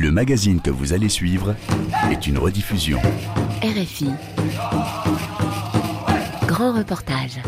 Le magazine que vous allez suivre est une rediffusion. RFI. Grand reportage.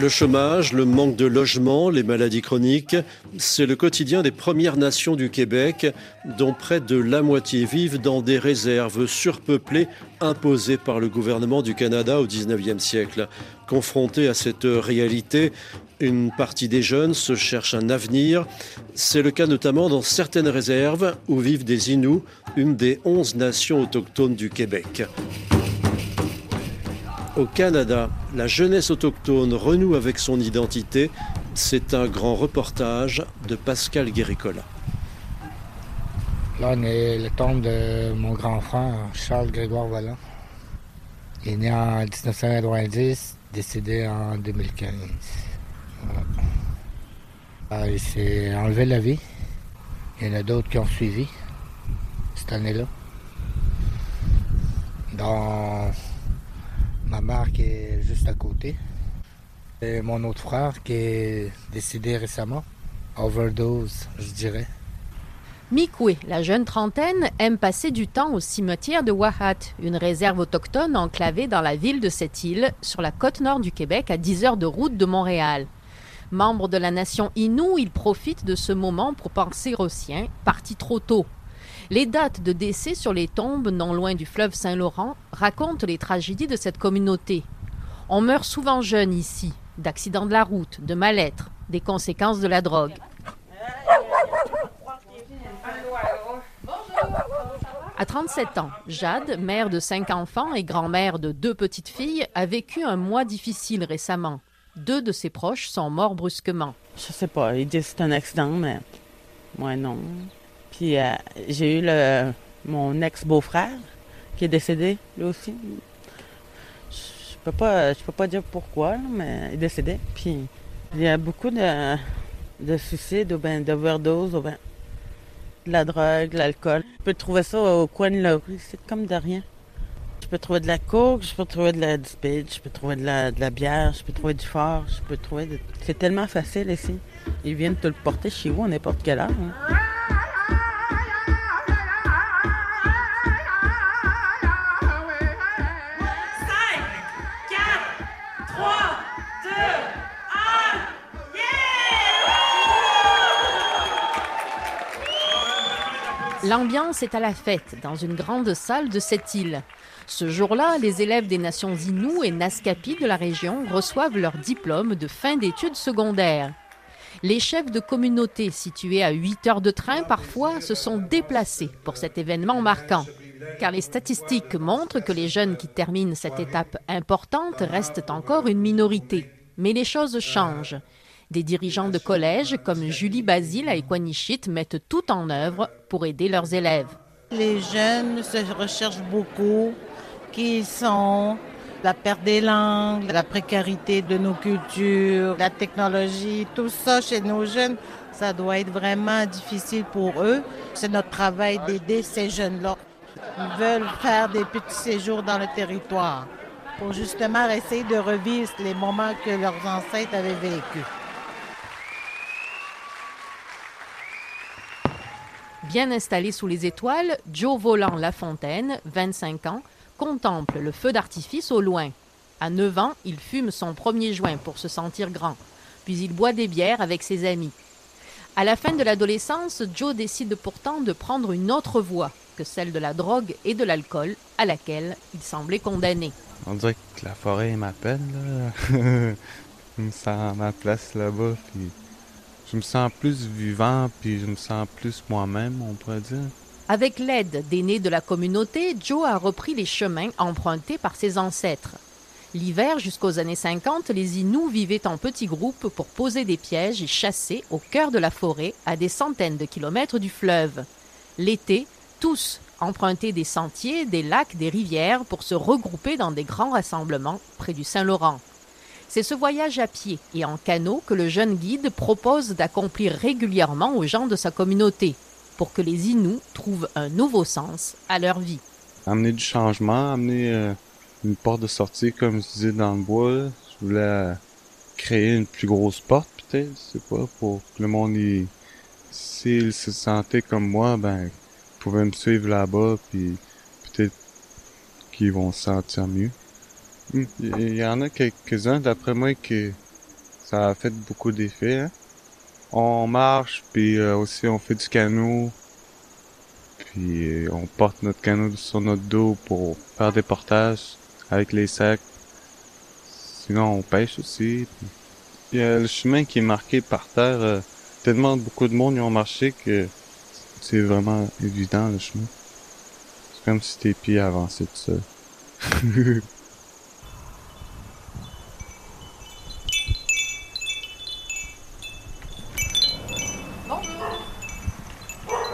Le chômage, le manque de logement, les maladies chroniques, c'est le quotidien des Premières Nations du Québec, dont près de la moitié vivent dans des réserves surpeuplées imposées par le gouvernement du Canada au 19e siècle. Confrontés à cette réalité, une partie des jeunes se cherche un avenir. C'est le cas notamment dans certaines réserves où vivent des Inuits, une des 11 nations autochtones du Québec. Au Canada, la jeunesse autochtone renoue avec son identité. C'est un grand reportage de Pascal Guéricola. Là, on est le tombe de mon grand frère, Charles Grégoire Vallant. Il est né en 1990, décédé en 2015. Ah, il s'est enlevé la vie. Il y en a d'autres qui ont suivi cette année-là. Dans ma mère qui est juste à côté. Mon autre frère qui est décédé récemment. Overdose, je dirais. Mikwe, la jeune trentaine, aime passer du temps au cimetière de Wahat, une réserve autochtone enclavée dans la ville de cette île, sur la côte nord du Québec, à 10 heures de route de Montréal. Membre de la nation Innu, il profite de ce moment pour penser aux siens, partis trop tôt. Les dates de décès sur les tombes non loin du fleuve Saint-Laurent racontent les tragédies de cette communauté. On meurt souvent jeune ici, d'accidents de la route, de mal-être, des conséquences de la drogue. À 37 ans, Jade, mère de cinq enfants et grand-mère de deux petites filles, a vécu un mois difficile récemment. Deux de ses proches sont morts brusquement. Je sais pas, ils disent c'est un accident, mais moi non. Puis euh, j'ai eu le, mon ex-beau-frère qui est décédé, lui aussi. Je peux pas, je peux pas dire pourquoi, mais il est décédé. Puis il y a beaucoup de, de suicides ou bien d'overdose ou de la drogue, de l'alcool. Je peux trouver ça au coin de la rue, c'est comme de rien. Je peux trouver de la coke, je peux trouver de la du speed, je peux trouver de la, de la bière, je peux trouver du fort, je peux trouver... De... C'est tellement facile ici. Ils viennent te le porter chez vous à n'importe quelle heure. hein. L'ambiance est à la fête dans une grande salle de cette île. Ce jour-là, les élèves des nations Innu et Naskapi de la région reçoivent leur diplôme de fin d'études secondaires. Les chefs de communauté situés à 8 heures de train parfois se sont déplacés pour cet événement marquant. Car les statistiques montrent que les jeunes qui terminent cette étape importante restent encore une minorité. Mais les choses changent. Des dirigeants de collège comme Julie Basile à Equanichit mettent tout en œuvre pour aider leurs élèves. Les jeunes se recherchent beaucoup qui sont, la perte des langues, la précarité de nos cultures, la technologie, tout ça chez nos jeunes, ça doit être vraiment difficile pour eux. C'est notre travail d'aider ces jeunes-là. Ils veulent faire des petits séjours dans le territoire pour justement essayer de revivre les moments que leurs ancêtres avaient vécus. Bien installé sous les étoiles, Joe Volant Lafontaine, 25 ans, contemple le feu d'artifice au loin. À 9 ans, il fume son premier joint pour se sentir grand, puis il boit des bières avec ses amis. À la fin de l'adolescence, Joe décide pourtant de prendre une autre voie que celle de la drogue et de l'alcool à laquelle il semblait condamné. On dirait que la forêt m'appelle. là. je me sens à ma place là-bas. Puis je me sens plus vivant, puis je me sens plus moi-même, on pourrait dire. Avec l'aide d'aînés de la communauté, Joe a repris les chemins empruntés par ses ancêtres. L'hiver jusqu'aux années 50, les Inuits vivaient en petits groupes pour poser des pièges et chasser au cœur de la forêt, à des centaines de kilomètres du fleuve. L'été, tous empruntaient des sentiers, des lacs, des rivières pour se regrouper dans des grands rassemblements près du Saint-Laurent. C'est ce voyage à pied et en canot que le jeune guide propose d'accomplir régulièrement aux gens de sa communauté pour que les Inuits trouvent un nouveau sens à leur vie. Amener du changement, amener euh, une porte de sortie, comme je disais, dans le bois. Je voulais euh, créer une plus grosse porte, peut-être, sais pas, pour que le monde, y... s'il se sentait comme moi, ben, ils pouvaient me suivre là-bas, puis peut-être qu'ils vont se sentir mieux. Il y en a quelques-uns, d'après moi, que ça a fait beaucoup d'effets. Hein? On marche, puis euh, aussi on fait du canot, puis euh, on porte notre canot sur notre dos pour faire des portages avec les sacs. Sinon, on pêche aussi. Puis... Il y a le chemin qui est marqué par terre. euh, tellement beaucoup de monde y ont marché que c'est vraiment évident le chemin. C'est comme si tes pieds avançaient tout seul.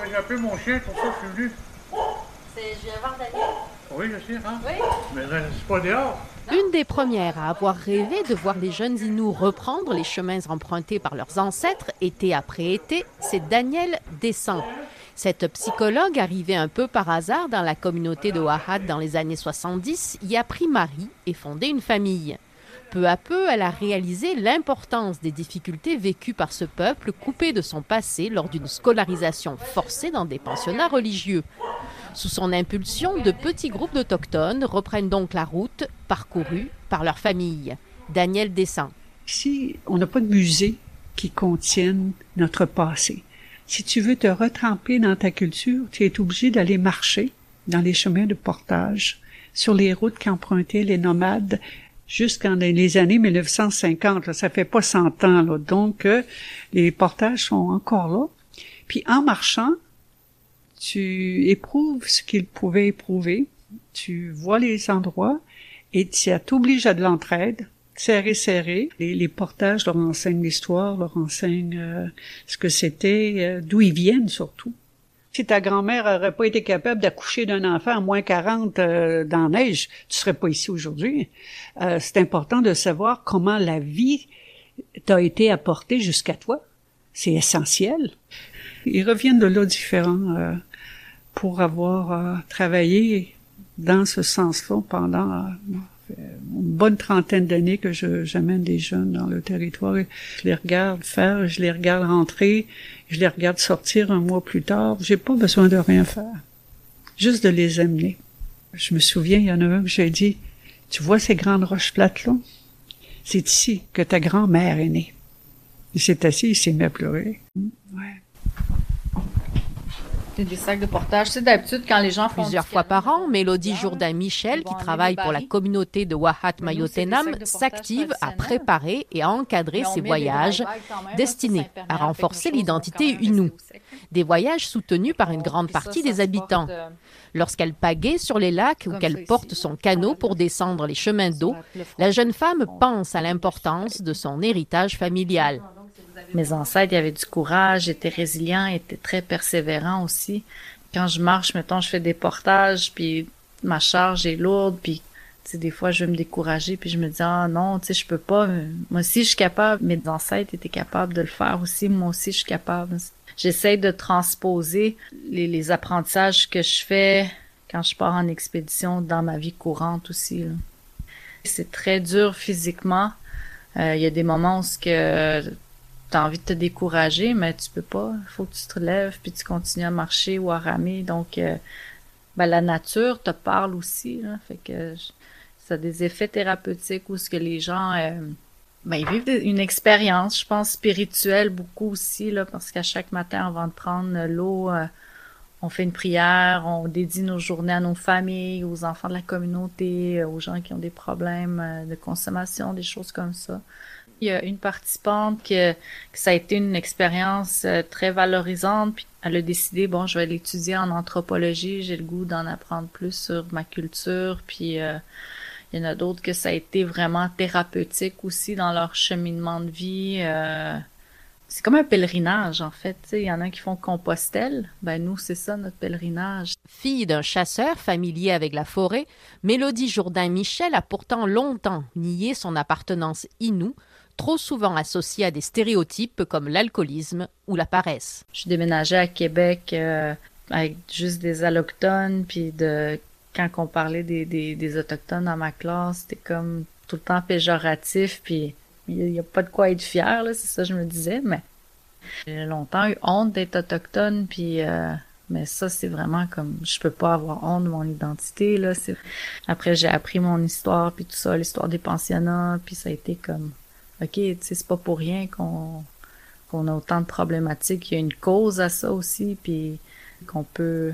J'ai appelé mon chien, pour ça que je suis venu. Je viens voir Daniel. Oui, je sais, hein? Oui. Mais là, c'est pas dehors. Une des premières à avoir rêvé de voir les jeunes Inuits reprendre les chemins empruntés par leurs ancêtres été après été, c'est Daniel Descent. Cette psychologue, arrivée un peu par hasard dans la communauté de Wahat dans les années 70, y a pris mari et fondé une famille. Peu à peu, elle a réalisé l'importance des difficultés vécues par ce peuple coupé de son passé lors d'une scolarisation forcée dans des pensionnats religieux. Sous son impulsion, de petits groupes d'Autochtones reprennent donc la route parcourue par leur famille. Daniel Descend. Ici, on n'a pas de musée qui contienne notre passé. Si tu veux te retremper dans ta culture, tu es obligé d'aller marcher dans les chemins de portage, sur les routes qu'empruntaient les nomades jusqu'en les années 1950. Là, ça fait pas 100 ans, là. donc euh, les portages sont encore là. Puis en marchant, tu éprouves ce qu'ils pouvaient éprouver, tu vois les endroits et ça t'oblige à de l'entraide, serré serré. Les, les portages leur enseignent l'histoire, leur enseignent euh, ce que c'était, euh, d'où ils viennent surtout. Si ta grand-mère aurait pas été capable d'accoucher d'un enfant à moins 40 euh, dans neige, tu serais pas ici aujourd'hui. Euh, c'est important de savoir comment la vie t'a été apportée jusqu'à toi. C'est essentiel. Ils reviennent de là différents euh, pour avoir travaillé dans ce sens-là pendant une bonne trentaine d'années que j'amène des jeunes dans le territoire. Je les regarde faire, je les regarde rentrer, je les regarde sortir un mois plus tard. J'ai pas besoin de rien faire. Juste de les amener. Je me souviens, il y en a un que j'ai dit, tu vois ces grandes roches plates-là? C'est ici que ta grand-mère est née. Il s'est assis, il s'est mis à pleurer. C'est des sacs de portage. C'est d'habitude quand les gens font Plusieurs fois par an, Mélodie Jourdain-Michel, qui travaille pour la communauté de Wahat Mayotenam, s'active à préparer et à encadrer ces voyages destinés à renforcer l'identité Innu. Des voyages soutenus par une grande partie des habitants. euh, Lorsqu'elle pagaie sur les lacs ou qu'elle porte son canot pour descendre les chemins d'eau, la jeune femme pense à l'importance de son héritage familial. Mes ancêtres, il y avait du courage, étaient résilients, étaient très persévérants aussi. Quand je marche, mettons, je fais des portages, puis ma charge est lourde, puis tu sais, des fois, je veux me décourager, puis je me dis, ah non, tu sais, je peux pas. Moi aussi, je suis capable. Mes ancêtres étaient capables de le faire aussi. Moi aussi, je suis capable. J'essaie de transposer les, apprentissages que je fais quand je pars en expédition dans ma vie courante aussi. C'est très dur physiquement. Euh, Il y a des moments où ce que t'as envie de te décourager, mais tu peux pas. Il faut que tu te relèves puis tu continues à marcher ou à ramer. Donc, euh, ben, la nature te parle aussi. Là, fait que ça a des effets thérapeutiques où ce que les gens euh, ben, ils vivent une expérience, je pense, spirituelle beaucoup aussi, là, parce qu'à chaque matin, avant de prendre l'eau, euh, on fait une prière, on dédie nos journées à nos familles, aux enfants de la communauté, aux gens qui ont des problèmes de consommation, des choses comme ça. Il y a une participante que, ça a été une expérience euh, très valorisante, puis elle a décidé, bon, je vais l'étudier en anthropologie, j'ai le goût d'en apprendre plus sur ma culture, puis euh, il y en a d'autres que ça a été vraiment thérapeutique aussi dans leur cheminement de vie. euh, c'est comme un pèlerinage, en fait. Il y en a qui font Compostelle. Ben, nous, c'est ça, notre pèlerinage. Fille d'un chasseur familier avec la forêt, Mélodie Jourdain-Michel a pourtant longtemps nié son appartenance inoue, trop souvent associée à des stéréotypes comme l'alcoolisme ou la paresse. Je suis déménagée à Québec euh, avec juste des allochtones, puis de quand on parlait des, autochtones dans ma classe, c'était comme tout le temps péjoratif, puis il n'y a, pas de quoi être fier, c'est ça que je me disais, mais j'ai longtemps eu honte d'être autochtone, puis euh, mais ça c'est vraiment comme je peux pas avoir honte de mon identité là. Après j'ai appris mon histoire puis tout ça, l'histoire des pensionnats, puis ça a été comme ok, tu sais c'est pas pour rien qu'on a autant de problématiques. Il y a une cause à ça aussi, puis qu'on peut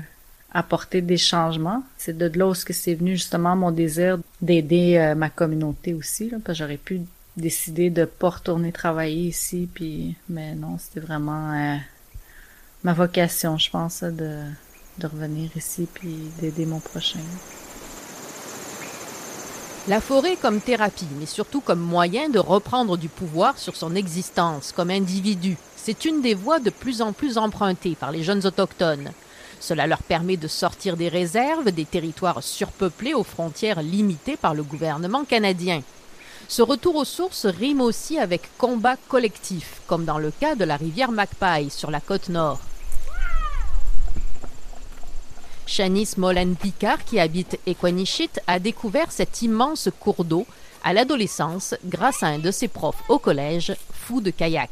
apporter des changements. C'est de là où c'est venu justement mon désir d'aider euh, ma communauté aussi, parce que j'aurais pu décider de pas retourner travailler ici, puis mais non, c'était vraiment euh, ma vocation, je pense, de, de revenir ici puis d'aider mon prochain. La forêt comme thérapie, mais surtout comme moyen de reprendre du pouvoir sur son existence comme individu, c'est une des voies de plus en plus empruntées par les jeunes autochtones. Cela leur permet de sortir des réserves, des territoires surpeuplés aux frontières limitées par le gouvernement canadien. Ce retour aux sources rime aussi avec combat collectif, comme dans le cas de la rivière Magpie sur la côte nord. Shanice Molen-Picard, qui habite Equanichit, a découvert cet immense cours d'eau à l'adolescence grâce à un de ses profs au collège, fou de kayak.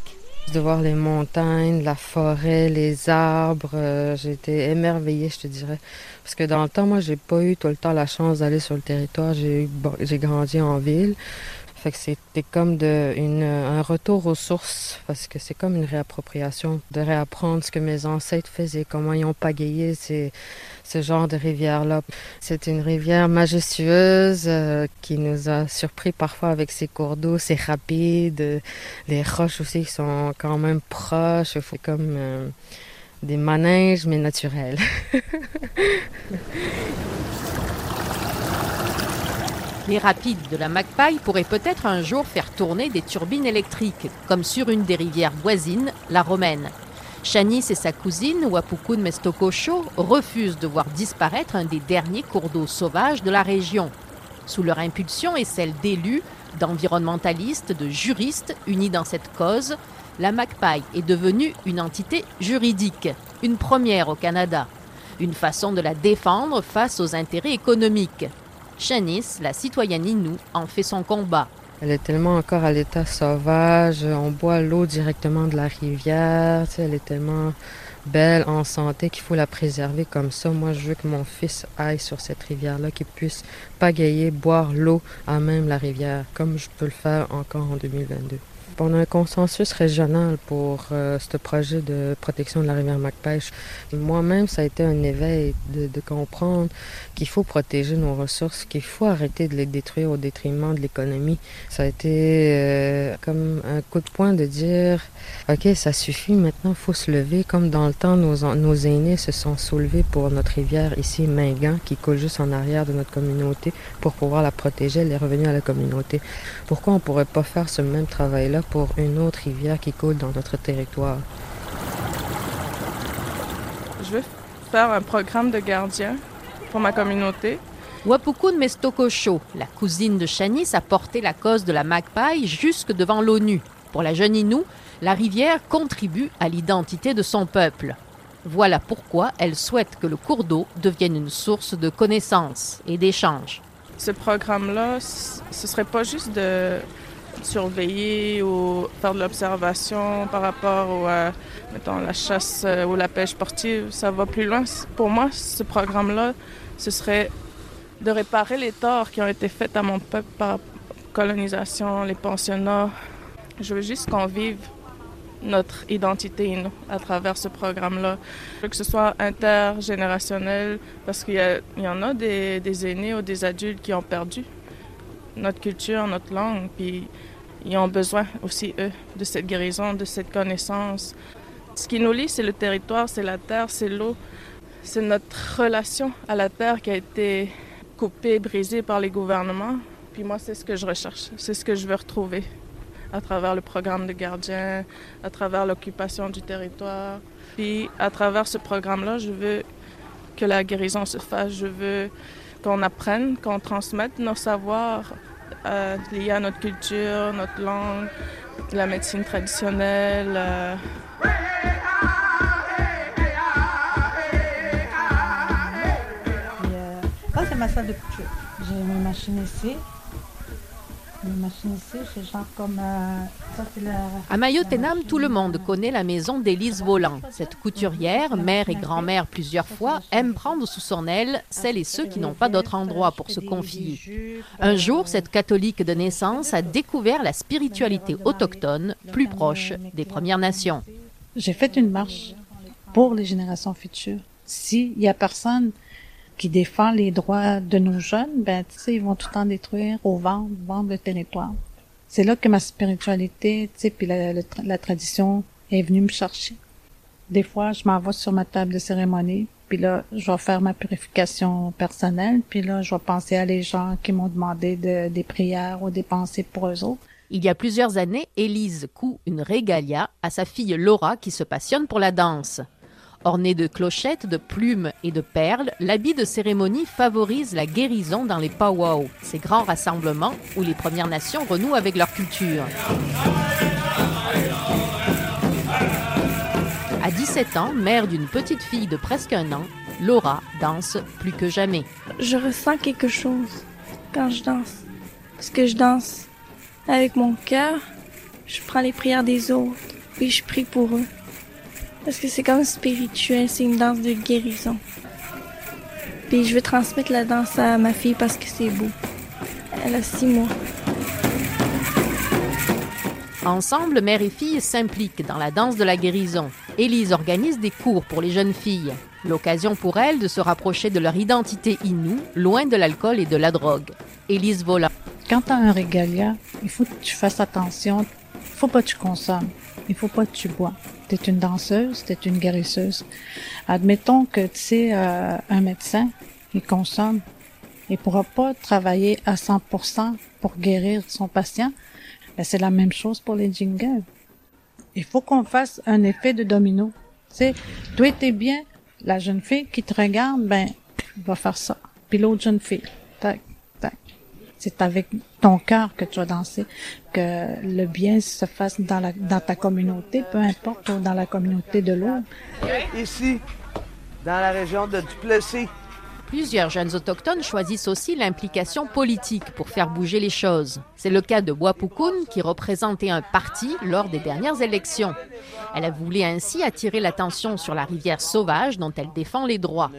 De voir les montagnes, la forêt, les arbres, euh, j'ai été émerveillée, je te dirais. Parce que dans le temps, moi, j'ai pas eu tout le temps la chance d'aller sur le territoire. J'ai j'ai grandi en ville. C'était comme un retour aux sources, parce que c'est comme une réappropriation, de réapprendre ce que mes ancêtres faisaient, comment ils ont pagayé ce genre de rivière-là. C'est une rivière majestueuse euh, qui nous a surpris parfois avec ses cours d'eau, c'est rapide, les roches aussi qui sont quand même proches, c'est comme euh, des manèges mais naturels. Les rapides de la Magpie pourraient peut-être un jour faire tourner des turbines électriques, comme sur une des rivières voisines, la Romaine. Chanis et sa cousine, Wapukun Mestokosho, refusent de voir disparaître un des derniers cours d'eau sauvages de la région. Sous leur impulsion et celle d'élus, d'environnementalistes, de juristes unis dans cette cause, la Magpie est devenue une entité juridique, une première au Canada, une façon de la défendre face aux intérêts économiques. La citoyenne Inou, en fait son combat. Elle est tellement encore à l'état sauvage. On boit l'eau directement de la rivière. elle est tellement belle, en santé, qu'il faut la préserver comme ça. Moi, je veux que mon fils aille sur cette rivière-là, qu'il puisse pagayer, boire l'eau à même la rivière, comme je peux le faire encore en 2022. On a un consensus régional pour euh, ce projet de protection de la rivière Macpêche. Moi-même, ça a été un éveil de, comprendre qu'il faut protéger nos ressources, qu'il faut arrêter de les détruire au détriment de l'économie. Ça a été euh, comme un coup de poing de dire, OK, ça suffit, maintenant il faut se lever. Comme dans le temps, nos, nos aînés se sont soulevés pour notre rivière ici, Mingan, qui coule juste en arrière de notre communauté, pour pouvoir la protéger. Elle est revenue à la communauté. Pourquoi on ne pourrait pas faire ce même travail-là pour une autre rivière qui coule dans notre territoire. Je veux faire un programme de gardien pour ma communauté. Wapukun Mestokosho, la cousine de Chanis, a porté la cause de la magpie jusque devant l'ONU. Pour la jeune Inou, la rivière contribue à l'identité de son peuple. Voilà pourquoi elle souhaite que le cours d'eau devienne une source de connaissances et d'échanges. Ce programme-là, ce serait pas juste de surveiller ou faire de l'observation par rapport à euh, mettons, la chasse euh, ou la pêche sportive, ça va plus loin. Pour moi, ce programme-là, ce serait de réparer les torts qui ont été faits à mon peuple par colonisation, les pensionnats. Je veux juste qu'on vive notre identité à travers ce programme-là. Je veux que ce soit intergénérationnel parce qu'il y, en a des aînés ou des adultes qui ont perdu notre culture, notre langue, puis ils ont besoin aussi, eux, de cette guérison, de cette connaissance. Ce qui nous lie, c'est le territoire, c'est la terre, c'est l'eau. C'est notre relation à la terre qui a été coupée, brisée par les gouvernements. Puis moi, c'est ce que je recherche, c'est ce que je veux retrouver à travers le programme de gardien, à travers l'occupation du territoire. Puis à travers ce programme-là, je veux que la guérison se fasse, je veux qu'on apprenne, qu'on transmette nos savoirs euh, liés à notre culture, notre langue, la médecine traditionnelle. Euh. Euh, c'est ma salle de couture. J'ai mes machines ici. Les machines ici, c'est genre comme. À Mayotenam, tout le monde connaît la maison d'Élise Volant. Cette couturière, mère et grand-mère plusieurs fois, aime prendre sous son aile celles et ceux qui n'ont pas d'autre endroit pour se confier. Un jour, cette catholique de naissance a découvert la spiritualité autochtone, plus proche des Premières Nations. J'ai fait une marche pour les générations futures. S'il y a personne qui défend les droits de nos jeunes, ben, tu sais, ils vont tout le temps détruire au vendre, vendre le territoire. C'est là que ma spiritualité, tu sais, puis la, la tra- la tradition est venue me chercher. Des fois, je m'en vais sur ma table de cérémonie, puis là, je vais faire ma purification personnelle, puis là, je vais penser à les gens qui m'ont demandé de- des prières ou des pensées pour eux autres. Il y a plusieurs années, Élise coud une régalia à sa fille Laura qui se passionne pour la danse. Ornée de clochettes, de plumes et de perles, l'habit de cérémonie favorise la guérison dans les powwows, ces grands rassemblements où les Premières Nations renouent avec leur culture. À 17 ans, mère d'une petite fille de presque un an, Laura danse plus que jamais. Je ressens quelque chose quand je danse. Parce que je danse avec mon cœur, je prends les prières des autres, puis je prie pour eux. Parce que c'est comme spirituel, c'est une danse de guérison. Puis je veux transmettre la danse à ma fille parce que c'est beau. Elle a six mois. Ensemble, mère et fille s'impliquent dans la danse de la guérison. Élise organise des cours pour les jeunes filles. L'occasion pour elles de se rapprocher de leur identité inoue, loin de l'alcool et de la drogue. Élise Vola. Quand tu as un régalia, il faut que tu fasses attention. Il faut pas que tu consommes. Il faut pas que tu bois. Tu es une danseuse, tu es une guérisseuse. Admettons que tu sais, euh, un médecin, il consomme. Il pourra pas travailler à 100% pour guérir son patient. Ben, c'est la même chose pour les jingles. Il faut qu'on fasse un effet de domino. Tu sais, toi t'es bien, la jeune fille qui te regarde, ben, va faire ça. Puis l'autre jeune fille, tac. C'est avec ton cœur que tu vas danser, que le bien se fasse dans, la, dans ta communauté, peu importe, ou dans la communauté de l'autre. Ici, dans la région de Duplessis. Plusieurs jeunes autochtones choisissent aussi l'implication politique pour faire bouger les choses. C'est le cas de Wapukun qui représentait un parti lors des dernières élections. Elle a voulu ainsi attirer l'attention sur la rivière sauvage dont elle défend les droits.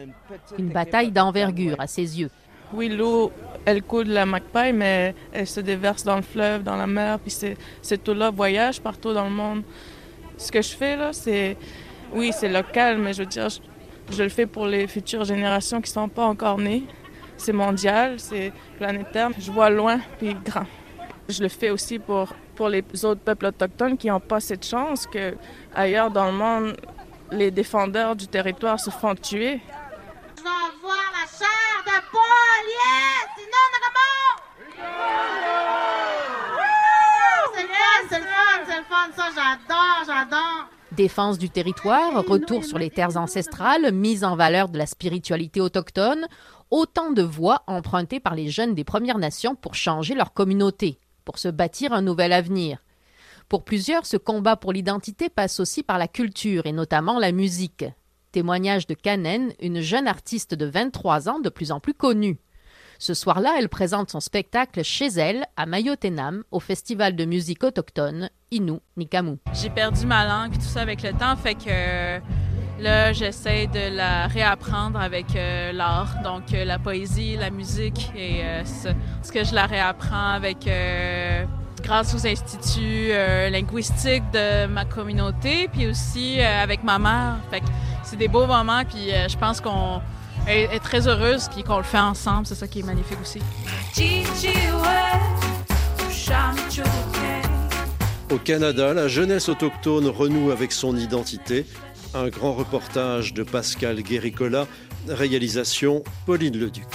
Une bataille d'envergure à ses yeux. Oui, l'eau, elle coule de la Magpie, mais elle se déverse dans le fleuve, dans la mer, puis cette eau-là voyage partout dans le monde. Ce que je fais là, c'est, oui, c'est local, mais je veux dire, je, je le fais pour les futures générations qui sont pas encore nées. C'est mondial, c'est planétaire. Je vois loin puis grand. Je le fais aussi pour, pour les autres peuples autochtones qui n'ont pas cette chance que ailleurs dans le monde, les défendeurs du territoire se font tuer. Je vais avoir la chair de Paul, yes! Sinon, on C'est le fun, c'est le fun, ça j'adore, j'adore. Défense du territoire, retour sur les terres ancestrales, mise en valeur de la spiritualité autochtone, autant de voies empruntées par les jeunes des Premières Nations pour changer leur communauté, pour se bâtir un nouvel avenir. Pour plusieurs, ce combat pour l'identité passe aussi par la culture et notamment la musique. Témoignage de Kanen, une jeune artiste de 23 ans de plus en plus connue. Ce soir-là, elle présente son spectacle chez elle, à Mayotenam, au Festival de musique autochtone Innu. J'ai perdu ma langue, tout ça avec le temps, fait que là, j'essaie de la réapprendre avec euh, l'art, donc euh, la poésie, la musique, et euh, ce, ce que je la réapprends avec euh, grâce aux instituts euh, linguistiques de ma communauté, puis aussi euh, avec ma mère. Fait que c'est des beaux moments, puis euh, je pense qu'on est, est très heureuse, puis qu'on le fait ensemble. C'est ça qui est magnifique aussi. Au Canada, la jeunesse autochtone renoue avec son identité. Un grand reportage de Pascal Guéricola, réalisation Pauline Leduc.